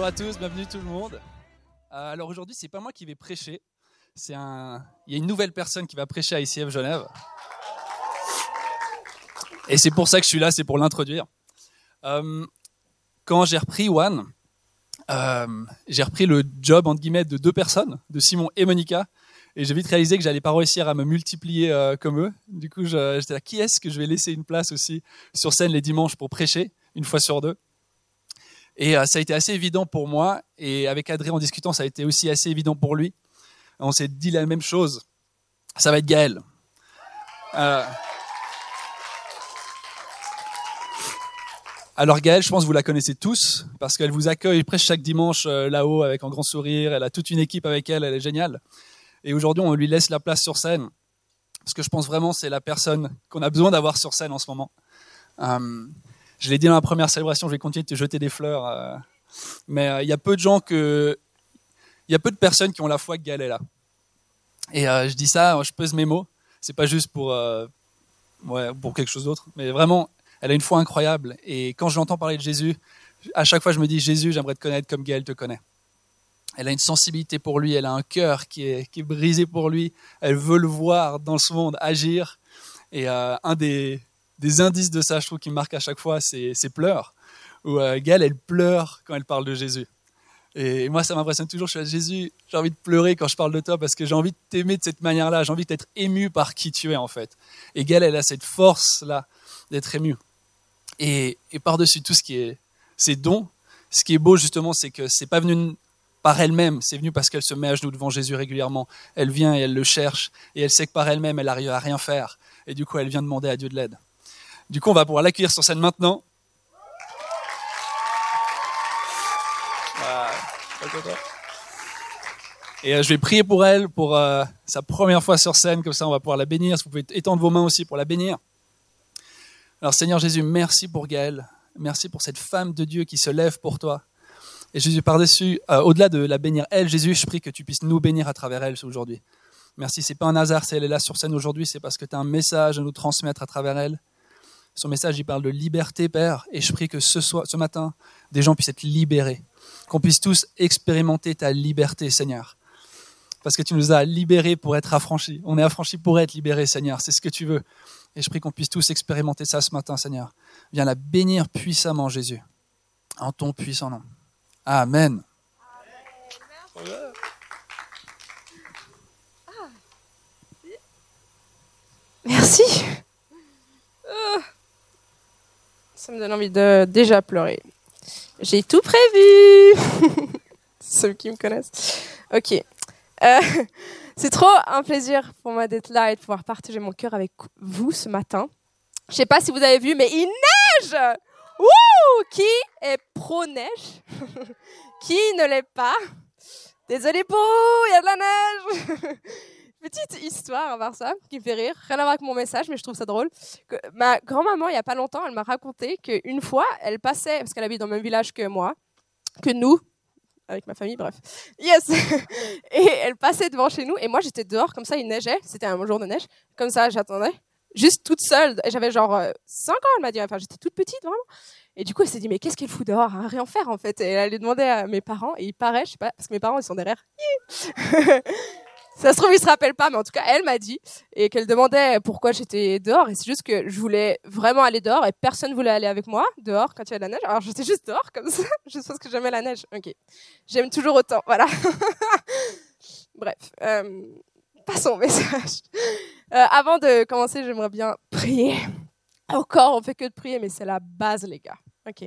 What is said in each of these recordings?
Bonjour à tous, bienvenue tout le monde. Euh, alors aujourd'hui, c'est pas moi qui vais prêcher. C'est un, il y a une nouvelle personne qui va prêcher à ICF Genève. Et c'est pour ça que je suis là, c'est pour l'introduire. Euh, quand j'ai repris One, euh, j'ai repris le job entre guillemets de deux personnes, de Simon et Monica, et j'ai vite réalisé que j'allais pas réussir à me multiplier comme eux. Du coup, j'étais là, qui est-ce que je vais laisser une place aussi sur scène les dimanches pour prêcher une fois sur deux? Et euh, ça a été assez évident pour moi, et avec Adrien en discutant, ça a été aussi assez évident pour lui. On s'est dit la même chose. Ça va être Gaël. Euh, Alors Gaëlle, je pense que vous la connaissez tous parce qu'elle vous accueille presque chaque dimanche euh, là-haut avec un grand sourire. Elle a toute une équipe avec elle, elle est géniale. Et aujourd'hui, on lui laisse la place sur scène parce que je pense vraiment que c'est la personne qu'on a besoin d'avoir sur scène en ce moment. Euh, je l'ai dit dans la première célébration, je vais continuer de te jeter des fleurs, euh, mais euh, il y a peu de gens que, il y a peu de personnes qui ont la foi que Gaëlle est là. Et euh, je dis ça, je pèse mes mots. C'est pas juste pour, ouais, pour quelque chose d'autre, mais vraiment, elle a une foi incroyable. Et quand je l'entends parler de Jésus, à chaque fois, je me dis Jésus, j'aimerais te connaître comme Gaël te connaît. Elle a une sensibilité pour lui, elle a un cœur qui est, qui est brisé pour lui. Elle veut le voir dans ce monde agir. Et un des, des indices de ça, je trouve, qui me marque à chaque fois, c'est pleurs. Où euh, elle pleure quand elle parle de Jésus. Et moi, ça m'impressionne toujours. Je suis là, Jésus, j'ai envie de pleurer quand je parle de toi parce que j'ai envie de t'aimer de cette manière-là. J'ai envie d'être ému par qui tu es, en fait. Et Gaëlle, elle a cette force-là d'être émue. Et, par-dessus tout ce qui est ses dons, ce qui est beau justement, c'est que c'est pas venu par elle-même, c'est venu parce qu'elle se met à genoux devant Jésus régulièrement. Elle vient et elle le cherche, et elle sait que par elle-même, elle arrive à rien faire. Et du coup, elle vient demander à Dieu de l'aide. Du coup, on va pouvoir l'accueillir sur scène maintenant. Voilà. Et euh, je vais prier pour elle, pour euh, sa première fois sur scène, comme ça on va pouvoir la bénir. Si vous pouvez étendre vos mains aussi pour la bénir. Alors Seigneur Jésus, merci pour Gaëlle. Merci pour cette femme de Dieu qui se lève pour toi. Et Jésus, par-dessus, euh, au-delà de la bénir elle, Jésus, je prie que tu puisses nous bénir à travers elle aujourd'hui. Merci, c'est pas un hasard si elle est là sur scène aujourd'hui, c'est parce que tu as un message à nous transmettre à travers elle. Son message, il parle de liberté, Père, et je prie que ce, matin, des gens puissent être libérés, qu'on puisse tous expérimenter ta liberté, Seigneur. Parce que tu nous as libérés pour être affranchis. On est affranchis pour être libérés, Seigneur. C'est ce que tu veux. Et je prie qu'on puisse tous expérimenter ça ce matin, Seigneur. Viens la bénir puissamment, Jésus. En ton puissant nom. Amen. Merci. Euh, Ça me donne envie de déjà pleurer. J'ai tout prévu. Ceux qui me connaissent. Ok. Euh, c'est trop un plaisir pour moi d'être là et de pouvoir partager mon cœur avec vous ce matin. Je sais pas si vous avez vu, mais il neige. Wouh Qui est pro neige Qui ne l'est pas? Désolé pour vous, il y a de la neige. Petite histoire à part ça, qui me fait rire. Rien à voir avec mon message, mais je trouve ça drôle. Que ma grand-maman, il y a pas longtemps, elle m'a raconté qu'une fois, elle passait, parce qu'elle habite dans le même village que moi, que nous, avec ma famille, bref. Yes Et elle passait devant chez nous, et moi j'étais dehors, comme ça, il neigeait. C'était un jour de neige. Comme ça, j'attendais. Juste toute seule. J'avais genre 5 ans, elle m'a dit. Enfin, j'étais toute petite, vraiment. Et du coup, elle s'est dit, mais qu'est-ce qu'elle fout dehors? À rien faire, en fait Et elle allait demander à mes parents, et il paraît, je sais pas, parce que mes parents, ils sont derrière. Ça se trouve, ils se rappellent pas, mais en tout cas, elle m'a dit et qu'elle demandait pourquoi j'étais dehors. Et c'est juste que je voulais vraiment aller dehors et personne voulait aller avec moi dehors quand il y a de la neige. Alors j'étais juste dehors comme ça, juste parce que j'aimais la neige. Ok, j'aime toujours autant. Voilà. Bref, euh, passons au message. Euh, avant de commencer, j'aimerais bien prier. Encore, on fait que de prier, mais c'est la base, les gars. Ok.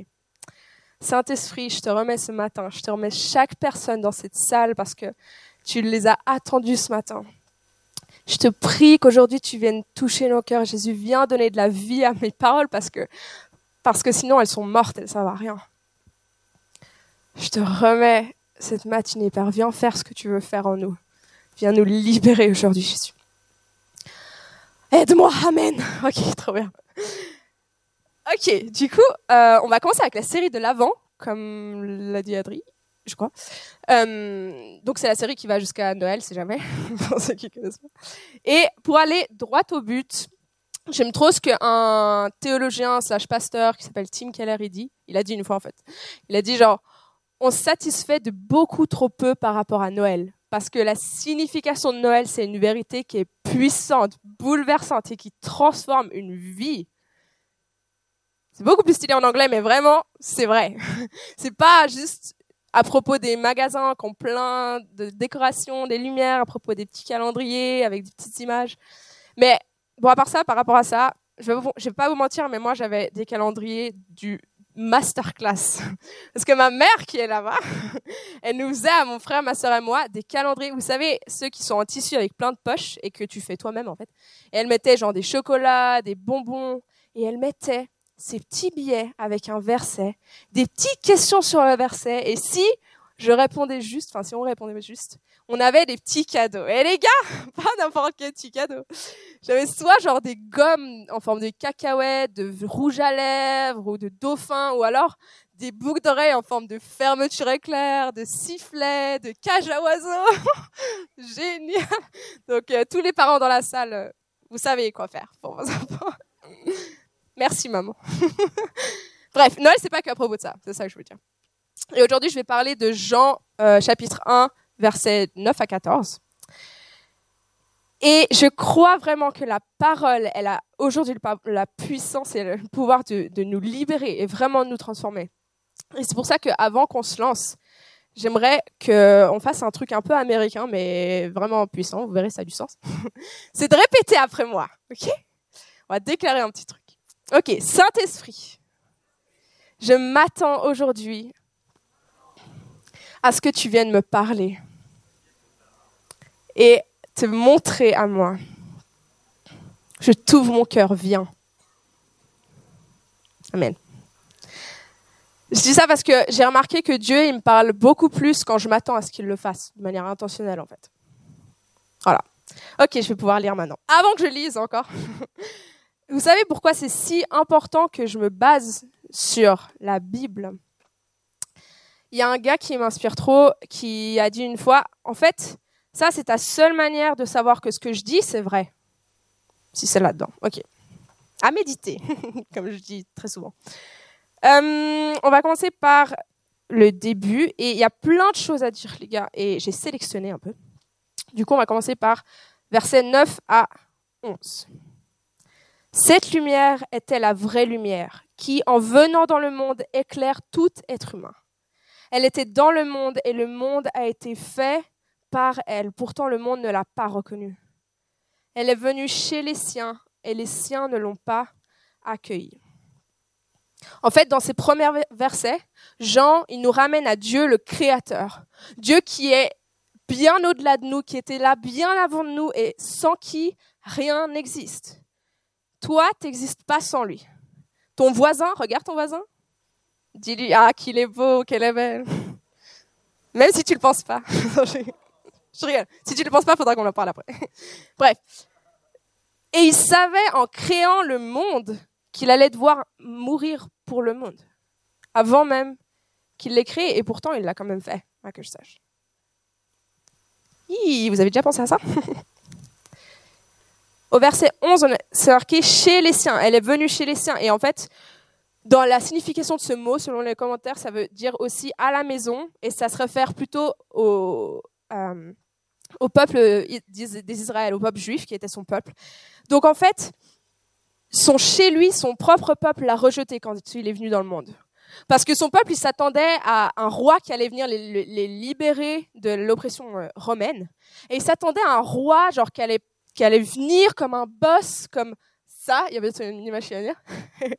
Saint-Esprit, je te remets ce matin, je te remets chaque personne dans cette salle parce que tu les as attendus ce matin. Je te prie qu'aujourd'hui tu viennes toucher nos cœurs. Jésus, viens donner de la vie à mes paroles parce que, sinon elles sont mortes, elles ne servent à rien. Je te remets cette matinée, Père. Viens faire ce que tu veux faire en nous. Viens nous libérer aujourd'hui, Jésus. Aide-moi, Amen. Ok, trop bien. Ok, du coup, euh, on va commencer avec la série de l'Avent, comme l'a dit Adri je crois. Euh, donc c'est la série qui va jusqu'à Noël, si jamais, pour ceux qui connaissent pas. Et pour aller droit au but, j'aime trop ce qu'un théologien slash pasteur qui s'appelle Tim Keller il dit. Il a dit une fois en fait. Il a dit genre, on se satisfait de beaucoup trop peu par rapport à Noël. Parce que la signification de Noël, c'est une vérité qui est puissante, bouleversante et qui transforme une vie. C'est beaucoup plus stylé en anglais, mais vraiment, c'est vrai. C'est pas juste à propos des magasins qui ont plein de décorations, des lumières, à propos des petits calendriers avec des petites images. Mais bon, à part ça, par rapport à ça, je vais, vais pas vous mentir, mais moi j'avais des calendriers du masterclass. Parce que ma mère qui est là-bas, elle nous faisait à mon frère, ma soeur et moi des calendriers. Vous savez, ceux qui sont en tissu avec plein de poches et que tu fais toi-même en fait. Et elle mettait genre des chocolats, des bonbons. Et elle mettait ces petits billets avec un verset, des petites questions sur le verset. Et si je répondais juste, enfin si on répondait juste, on avait des petits cadeaux. Et les gars, pas n'importe quel petit cadeau. J'avais soit genre des gommes en forme de cacahuètes, de rouge à lèvres ou de dauphin, ou alors des boucles d'oreilles en forme de fermeture éclair, de sifflet, de cage à oiseaux. Génial. Donc euh, tous les parents dans la salle, euh, vous savez quoi faire pour vos enfants. Merci maman. Bref, Noël c'est pas qu'à propos de ça, c'est ça que je veux dire. Et aujourd'hui je vais parler de Jean euh, chapitre 1 versets 9 à 14. Et je crois vraiment que la parole, elle a aujourd'hui la puissance et le pouvoir de, nous libérer et vraiment de nous transformer. Et c'est pour ça qu'avant qu'on se lance, j'aimerais qu'on fasse un truc un peu américain, mais vraiment puissant. Vous verrez, ça a du sens. c'est de répéter après moi. OK? On va déclarer un petit truc. OK, Saint-Esprit, je m'attends aujourd'hui à ce que tu viennes me parler et te montrer à moi. Je t'ouvre mon cœur, viens. Amen. Je dis ça parce que j'ai remarqué que Dieu, il me parle beaucoup plus quand je m'attends à ce qu'il le fasse, de manière intentionnelle en fait. Voilà. Ok, je vais pouvoir lire maintenant. Avant que je lise encore. Vous savez pourquoi c'est si important que je me base sur la Bible? Il y a un gars qui m'inspire trop, qui a dit une fois, en fait, ça c'est ta seule manière de savoir que ce que je dis, c'est vrai. Si c'est là-dedans. Ok. À méditer, comme je dis très souvent. Euh, on va commencer par le début, et il y a plein de choses à dire, les gars, et j'ai sélectionné un peu. Du coup, on va commencer par versets 9 à 11. Cette lumière était la vraie lumière qui, en venant dans le monde, éclaire tout être humain. Elle était dans le monde et le monde a été fait par elle. Pourtant, le monde ne l'a pas reconnue. Elle est venue chez les siens et les siens ne l'ont pas accueillie. En fait, dans ces premiers versets, Jean, il nous ramène à Dieu le Créateur. Dieu qui est bien au-delà de nous, qui était là bien avant nous et sans qui rien n'existe. Toi, tu n'existes pas sans lui. Ton voisin, regarde ton voisin, Dis-lui, ah, qu'il est beau, qu'elle est belle. Même si tu le penses pas. je rigole. Si tu le penses pas, faudra qu'on en parle après. Bref. Et il savait en créant le monde qu'il allait devoir mourir pour le monde. Avant même qu'il l'ait créé. Et pourtant, il l'a quand même fait, à que je sache. vous avez déjà pensé à ça? Au verset 11, c'est marqué chez les siens. Elle est venue chez les siens. Et en fait, dans la signification de ce mot, selon les commentaires, ça veut dire aussi à la maison, et ça se réfère plutôt au, euh, peuple des Israël, au peuple juif qui était son peuple. Donc en fait, son chez lui, son propre peuple l'a rejeté quand il est venu dans le monde. Parce que son peuple, il s'attendait à un roi qui allait venir les, les libérer de l'oppression euh, romaine. Et il s'attendait à un roi, genre, qui allait, qui allait venir comme un boss, comme ça, il y avait une image dire.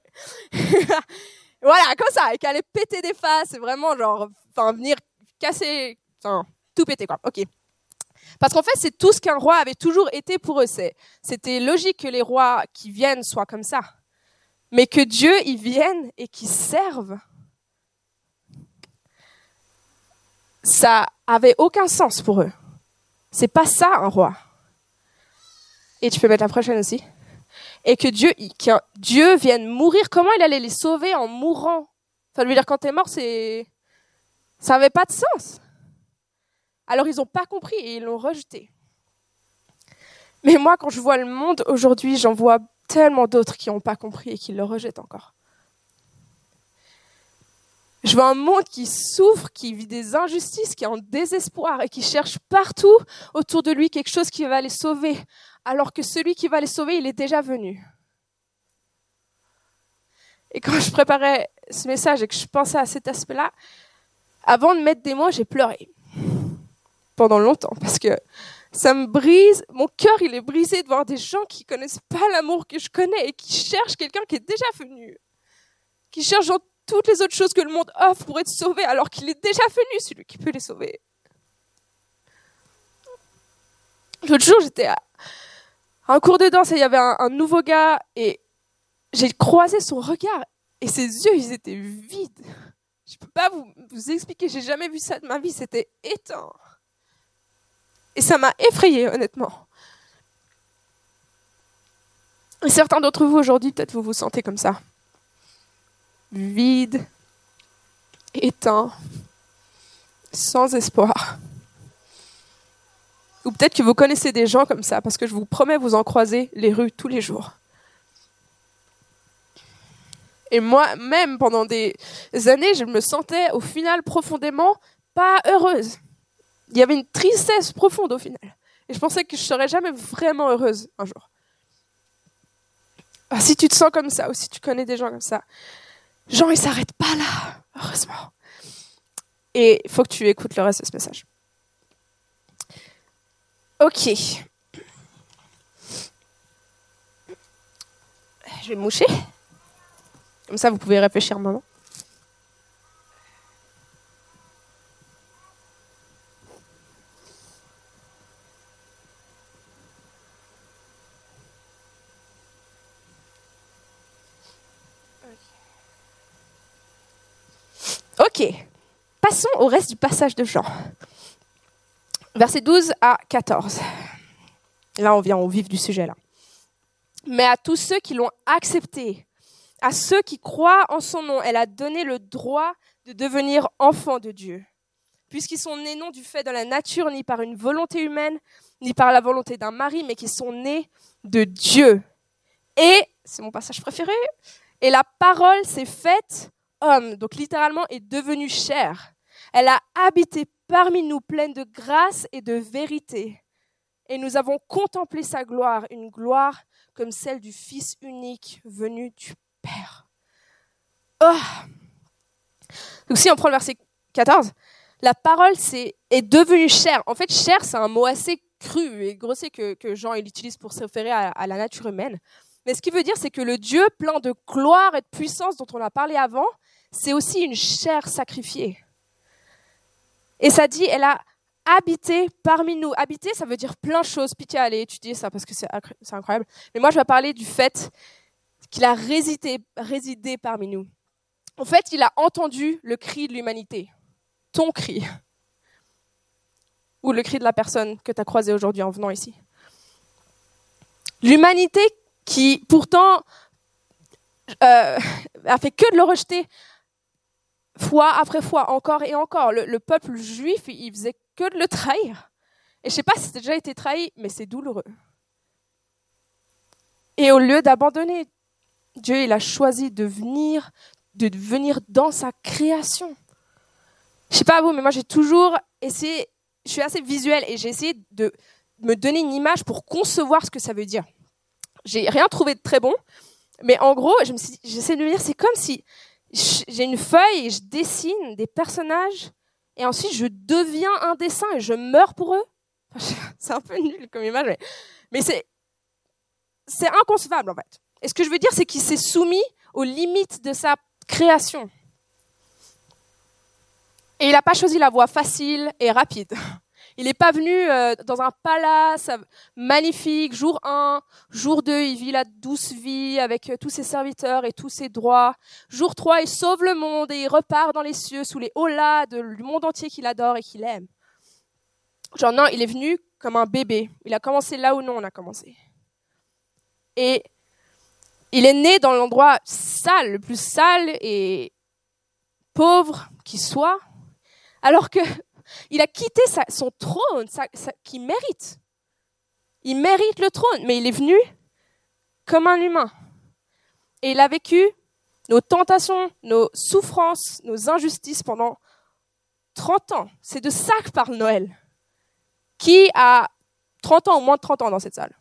voilà, comme ça, et qu'elle allait péter des faces, vraiment, genre, enfin, venir casser, tout péter, quoi. Ok. Parce qu'en fait, c'est tout ce qu'un roi avait toujours été pour eux. C'était logique que les rois qui viennent soient comme ça. Mais que Dieu y vienne et qu'il serve, ça avait aucun sens pour eux. C'est pas ça un roi. Et tu peux mettre la prochaine aussi et que Dieu, Dieu vienne mourir, comment il allait les sauver en mourant? Enfin, lui dire quand t'es mort, c'est ça n'avait pas de sens. Alors ils n'ont pas compris et ils l'ont rejeté. Mais moi, quand je vois le monde aujourd'hui, j'en vois tellement d'autres qui n'ont pas compris et qui le rejettent encore. Je vois un monde qui souffre, qui vit des injustices, qui est en désespoir et qui cherche partout autour de lui quelque chose qui va les sauver, alors que celui qui va les sauver, il est déjà venu. Et quand je préparais ce message et que je pensais à cet aspect-là, avant de mettre des mots, j'ai pleuré pendant longtemps parce que ça me brise, mon cœur il est brisé de voir des gens qui connaissent pas l'amour que je connais et qui cherchent quelqu'un qui est déjà venu, qui cherchent toutes les autres choses que le monde offre pour être sauvé alors qu'il est déjà venu, celui qui peut les sauver. L'autre jour, j'étais à un cours de danse il y avait un, nouveau gars et j'ai croisé son regard et ses yeux, ils étaient vides. Je peux pas vous, vous expliquer, j'ai jamais vu ça de ma vie, c'était éteint. Et ça m'a effrayé, honnêtement. Et certains d'entre vous aujourd'hui, peut-être vous vous sentez comme ça. Vide, éteint, sans espoir. Ou peut-être que vous connaissez des gens comme ça, parce que je vous promets, vous en croisez les rues tous les jours. Et moi, même pendant des années, je me sentais au final profondément pas heureuse il y avait une tristesse profonde au final. Et je pensais que je serais jamais vraiment heureuse un jour. Ah, si tu te sens comme ça, ou si tu connais des gens comme ça, Jean, il s'arrête pas là, heureusement. Et il faut que tu écoutes le reste de ce message. Ok. Je vais moucher. Comme ça, vous pouvez réfléchir un moment. Ok, passons au reste du passage de Jean. Versets 12 à 14. Là, on vient au vif du sujet. Là. Mais à tous ceux qui l'ont accepté, à ceux qui croient en son nom, elle a donné le droit de devenir enfants de Dieu. Puisqu'ils sont nés non du fait de la nature, ni par une volonté humaine, ni par la volonté d'un mari, mais qui sont nés de Dieu. Et, c'est mon passage préféré, et la parole s'est faite homme, donc littéralement est devenue chair. Elle a habité parmi nous pleine de grâce et de vérité. Et nous avons contemplé sa gloire, une gloire comme celle du Fils unique venu du Père. Oh donc si on prend le verset 14, la parole est devenue chair. En fait, chair, c'est un mot assez cru et grossier que, Jean il utilise pour se référer à, à la nature humaine. Mais ce qui veut dire, c'est que le Dieu plein de gloire et de puissance dont on a parlé avant, c'est aussi une chair sacrifiée. Et ça dit, elle a habité parmi nous. Habiter, ça veut dire plein de choses. Pitié, allez étudier ça parce que c'est incroyable. Mais moi, je vais parler du fait qu'il a résidé, parmi nous. En fait, il a entendu le cri de l'humanité. Ton cri. Ou le cri de la personne que tu as croisée aujourd'hui en venant ici. L'humanité qui, pourtant, euh, a fait que de le rejeter, fois après fois, encore et encore. Le, peuple juif, il faisait que de le trahir. Et je sais pas si c'est déjà été trahi, mais c'est douloureux. Et au lieu d'abandonner, Dieu, il a choisi de venir, de venir dans sa création. Je sais pas vous, mais moi j'ai toujours essayé, je suis assez visuelle et j'ai essayé de me donner une image pour concevoir ce que ça veut dire. J'ai rien trouvé de très bon, mais en gros, j'essaie de me dire, c'est comme si j'ai une feuille et je dessine des personnages et ensuite je deviens un dessin et je meurs pour eux. c'est un peu nul comme image, mais, c'est, c'est inconcevable en fait. Et ce que je veux dire, c'est qu'il s'est soumis aux limites de sa création. Et il n'a pas choisi la voie facile et rapide. Il n'est pas venu euh, dans un palace magnifique, jour 1, jour 2, il vit la douce vie avec euh, tous ses serviteurs et tous ses droits. Jour 3, il sauve le monde et il repart dans les cieux sous les hauts-là du monde entier qu'il adore et qu'il aime. Genre non, il est venu comme un bébé. Il a commencé là où nous on a commencé. Et il est né dans l'endroit sale, le plus sale et pauvre qui soit, alors que il a quitté son trône qu'il mérite. Il mérite le trône, mais il est venu comme un humain. Et il a vécu nos tentations, nos souffrances, nos injustices pendant 30 ans. C'est de ça que parle Noël. Qui a 30 ans ou moins de 30 ans dans cette salle?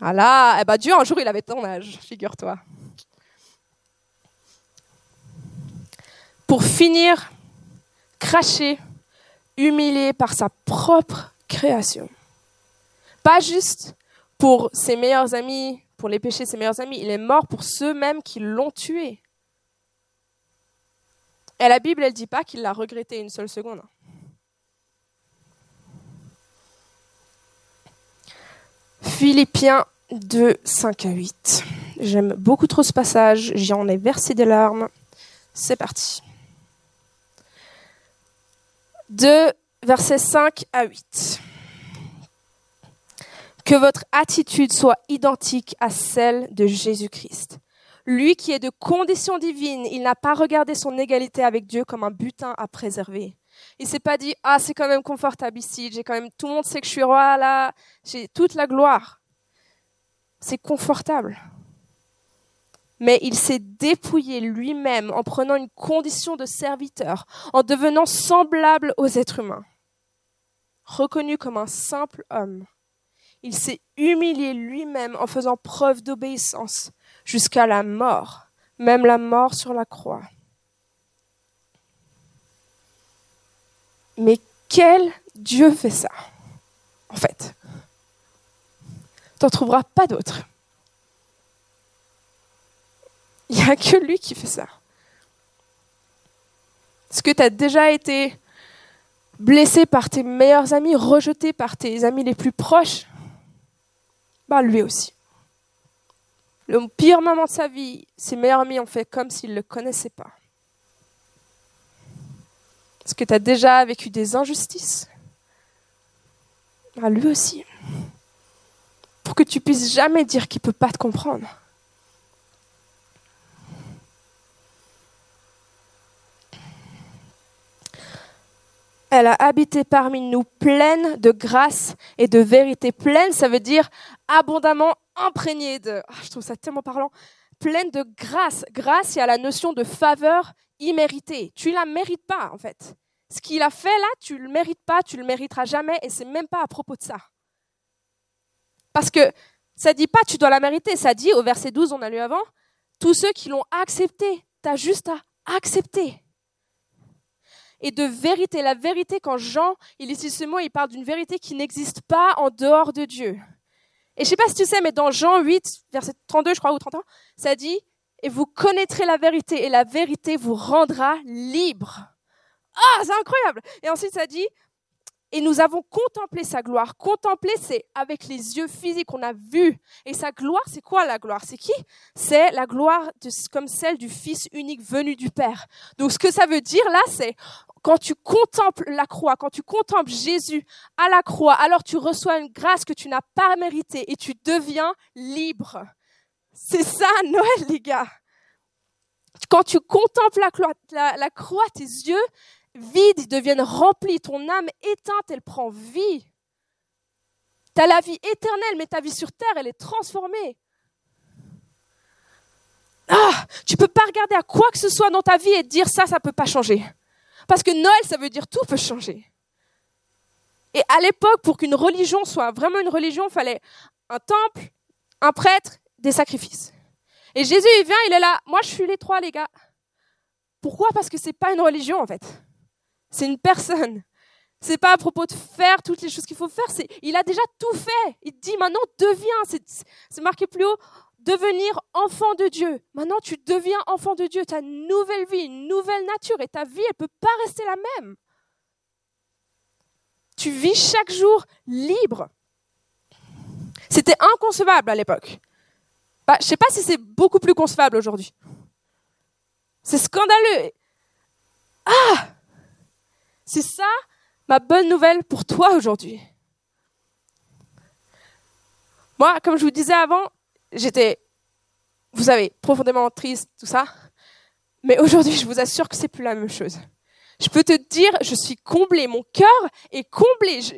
Ah là, eh ben Dieu, un jour, il avait ton âge, figure-toi. Pour finir, craché, humilié par sa propre création. Pas juste pour ses meilleurs amis, pour les péchés de ses meilleurs amis, il est mort pour ceux-mêmes qui l'ont tué. Et la Bible, elle ne dit pas qu'il l'a regretté une seule seconde. Philippiens 2, 5 à 8. J'aime beaucoup trop ce passage, j'en ai versé des larmes. C'est parti. 2, versets 5 à 8. Que votre attitude soit identique à celle de Jésus-Christ. Lui qui est de condition divine, il n'a pas regardé son égalité avec Dieu comme un butin à préserver. Il s'est pas dit ah c'est quand même confortable ici, j'ai quand même tout le monde sait que je suis roi là, j'ai toute la gloire. C'est confortable. Mais il s'est dépouillé lui-même en prenant une condition de serviteur, en devenant semblable aux êtres humains. Reconnu comme un simple homme, il s'est humilié lui-même en faisant preuve d'obéissance jusqu'à la mort, même la mort sur la croix. Mais quel Dieu fait ça, en fait? Tu n'en trouveras pas d'autre. Il n'y a que lui qui fait ça. Est-ce que tu as déjà été blessé par tes meilleurs amis, rejeté par tes amis les plus proches? Bah lui aussi. Le pire moment de sa vie, ses meilleurs amis ont fait comme s'ils ne le connaissaient pas. Est-ce que tu as déjà vécu des injustices? Bah, Lui aussi. Pour que tu puisses jamais dire qu'il ne peut pas te comprendre. Elle a habité parmi nous pleine de grâce et de vérité. Pleine, ça veut dire abondamment imprégnée de. Ah, je trouve ça tellement parlant. Pleine de grâce. Grâce, il y a la notion de faveur imméritée. Tu la mérites pas, en fait. Ce qu'il a fait là, tu le mérites pas, tu le mériteras jamais, et c'est même pas à propos de ça. Parce que ça dit pas tu dois la mériter, ça dit au verset 12, on a lu avant, tous ceux qui l'ont accepté, tu as juste à accepter et de vérité. La vérité, quand Jean, il utilise ce mot, il parle d'une vérité qui n'existe pas en dehors de Dieu. Et je sais pas si tu sais, mais dans Jean 8, verset 32, je crois, ou 31, ça dit, et vous connaîtrez la vérité, et la vérité vous rendra libre. Ah, c'est incroyable! Et ensuite, ça dit, et nous avons contemplé sa gloire. Contempler, c'est avec les yeux physiques, on a vu. Et sa gloire, c'est quoi la gloire? C'est qui? C'est la gloire comme celle du Fils unique venu du Père. Donc ce que ça veut dire là, c'est quand tu contemples la croix, quand tu contemples Jésus à la croix, alors tu reçois une grâce que tu n'as pas méritée et tu deviens libre. C'est ça Noël, les gars. Quand tu contemples la croix, tes yeux vides deviennent remplis, ton âme éteinte, elle prend vie. Tu as la vie éternelle, mais ta vie sur terre, elle est transformée. Ah, tu peux pas regarder à quoi que ce soit dans ta vie et dire ça, ça peut pas changer. Parce que Noël, ça veut dire tout peut changer. Et à l'époque, pour qu'une religion soit vraiment une religion, il fallait un temple, un prêtre, des sacrifices. Et Jésus, il vient, il est là. Moi, je suis les trois, les gars. Pourquoi? Parce que c'est pas une religion, en fait. C'est une personne. C'est pas à propos de faire toutes les choses qu'il faut faire. C'est, il a déjà tout fait. Il dit maintenant deviens. c'est marqué plus haut devenir enfant de Dieu. Maintenant, tu deviens enfant de Dieu. Tu as une nouvelle vie, une nouvelle nature et ta vie, elle ne peut pas rester la même. Tu vis chaque jour libre. C'était inconcevable à l'époque. Bah, je ne sais pas si c'est beaucoup plus concevable aujourd'hui. C'est scandaleux. Ah C'est ça ma bonne nouvelle pour toi aujourd'hui. Moi, comme je vous disais avant, j'étais, vous savez, profondément triste, tout ça. Mais aujourd'hui, je vous assure que c'est plus la même chose. Je peux te dire, je suis comblée, mon cœur est comblé. Je,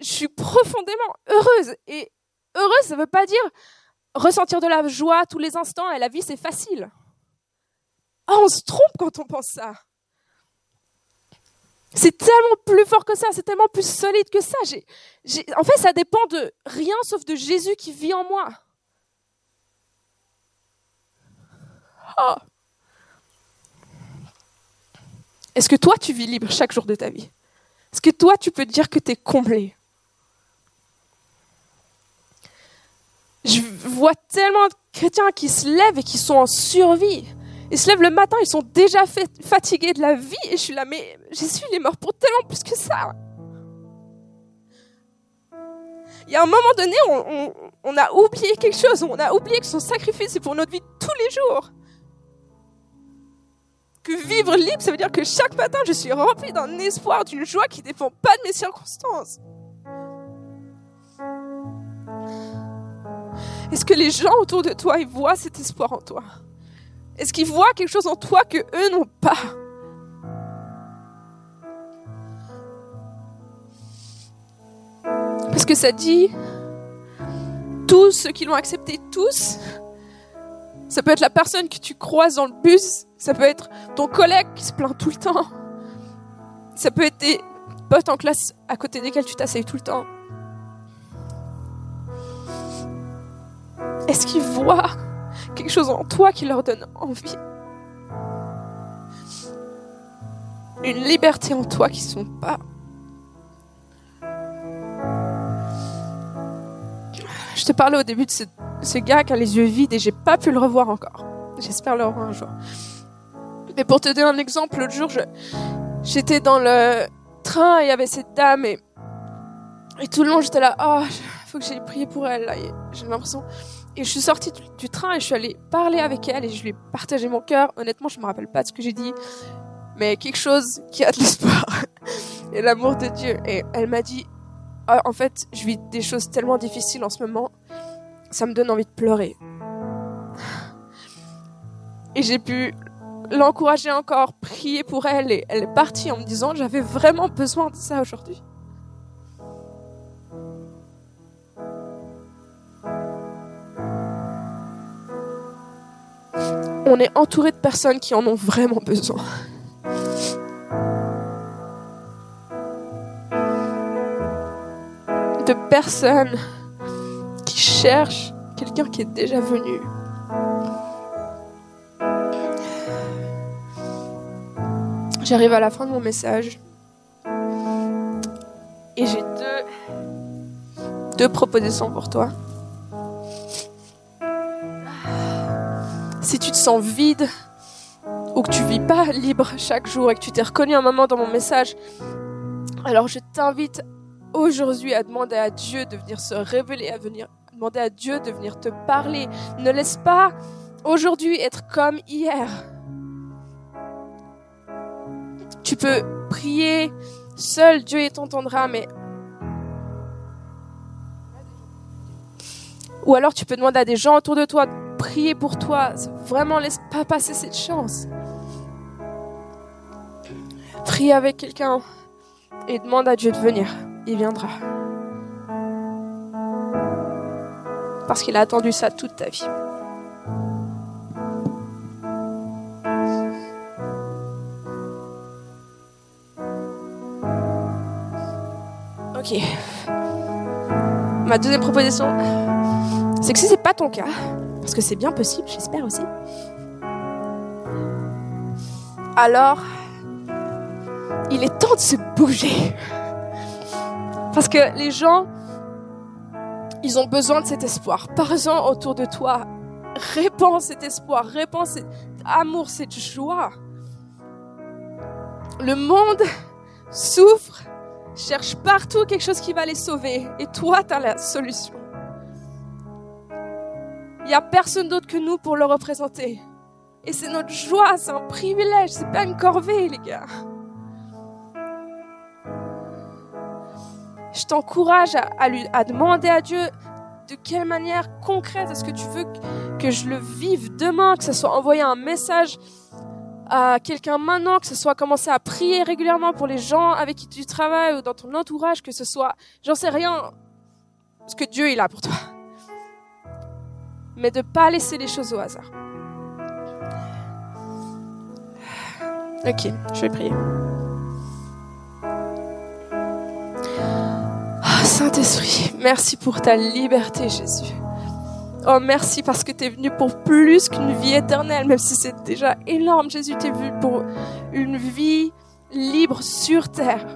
suis profondément heureuse. Et heureuse, ça ne veut pas dire ressentir de la joie tous les instants et la vie, c'est facile. Oh, on se trompe quand on pense ça. C'est tellement plus fort que ça, c'est tellement plus solide que ça. en fait, ça dépend de rien sauf de Jésus qui vit en moi. Oh. Est-ce que toi, tu vis libre chaque jour de ta vie? Est-ce que toi, tu peux dire que tu es comblé? Je vois tellement de chrétiens qui se lèvent et qui sont en survie. Ils se lèvent le matin, ils sont déjà fatigués de la vie et je suis là, mais Jésus, il est mort pour tellement plus que ça. Il y a un moment donné, on, a oublié quelque chose, on a oublié que son sacrifice est pour notre vie tous les jours. Que vivre libre, ça veut dire que chaque matin, je suis rempli d'un espoir, d'une joie qui ne dépend pas de mes circonstances. Est-ce que les gens autour de toi, ils voient cet espoir en toi? Est-ce qu'ils voient quelque chose en toi que eux n'ont pas? Parce que ça dit, tous ceux qui l'ont accepté, tous, ça peut être la personne que tu croises dans le bus, ça peut être ton collègue qui se plaint tout le temps, ça peut être tes potes en classe à côté desquels tu t'asseyes tout le temps. Est-ce qu'ils voient quelque chose en toi qui leur donne envie Une liberté en toi qui ne sont pas. Je te parlais au début de ce, gars qui a les yeux vides et j'ai pas pu le revoir encore. J'espère le revoir un jour. Mais pour te donner un exemple, l'autre jour, j'étais dans le train et il y avait cette dame et, et tout le long j'étais là, oh, faut que j'aille prier pour elle. J'ai l'impression et je suis sortie du, train et je suis allée parler avec elle et je lui ai partagé mon cœur. Honnêtement, je me rappelle pas de ce que j'ai dit, mais quelque chose qui a de l'espoir et l'amour de Dieu. Et elle m'a dit, ah, en fait, je vis des choses tellement difficiles en ce moment, ça me donne envie de pleurer. Et j'ai pu l'encourager encore, prier pour elle et elle est partie en me disant, j'avais vraiment besoin de ça aujourd'hui. On est entouré de personnes qui en ont vraiment besoin. De personnes qui cherchent quelqu'un qui est déjà venu. J'arrive à la fin de mon message et j'ai deux, propositions pour toi. Tu te sens vide ou que tu vis pas libre chaque jour et que tu t'es reconnu un moment dans mon message, alors je t'invite aujourd'hui à demander à Dieu de venir se révéler, à venir demander à Dieu de venir te parler. Ne laisse pas aujourd'hui être comme hier. Tu peux prier seul, Dieu t'entendra, mais ou alors tu peux demander à des gens autour de toi prier pour toi. Vraiment, laisse pas passer cette chance. Prie avec quelqu'un et demande à Dieu de venir. Il viendra. Parce qu'il a attendu ça toute ta vie. Ok. Ma deuxième proposition, c'est que si c'est pas ton cas, parce que c'est bien possible, j'espère aussi. Alors, il est temps de se bouger. Parce que les gens, ils ont besoin de cet espoir. Parle-en autour de toi. Répands cet espoir, répands cet amour, cette joie. Le monde souffre, cherche partout quelque chose qui va les sauver. Et toi, tu as la solution. Il n'y a personne d'autre que nous pour le représenter. Et c'est notre joie, c'est un privilège, c'est pas une corvée, les gars. Je t'encourage à, lui, à demander à Dieu de quelle manière concrète est-ce que tu veux que je le vive demain, que ce soit envoyer un message à quelqu'un maintenant, que ce soit commencer à prier régulièrement pour les gens avec qui tu travailles ou dans ton entourage, que ce soit, j'en sais rien, ce que Dieu il a pour toi mais de ne pas laisser les choses au hasard. Ok, je vais prier. Ah, Saint-Esprit, merci pour ta liberté, Jésus. Oh, merci parce que tu es venu pour plus qu'une vie éternelle, même si c'est déjà énorme. Jésus, tu es venu pour une vie libre sur terre.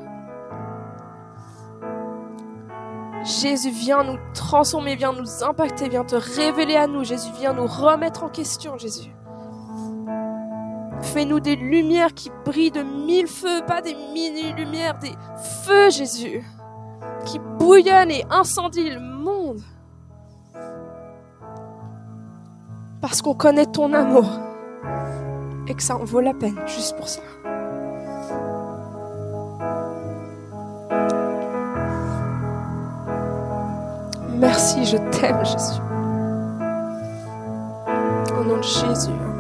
Jésus, viens nous transformer, viens nous impacter, viens te révéler à nous. Jésus, viens nous remettre en question, Jésus. Fais-nous des lumières qui brillent de mille feux, pas des mini-lumières, des feux, Jésus, qui bouillonnent et incendient le monde. Parce qu'on connaît ton amour et que ça en vaut la peine juste pour ça. Merci, je t'aime, Jésus. Au nom de Jésus.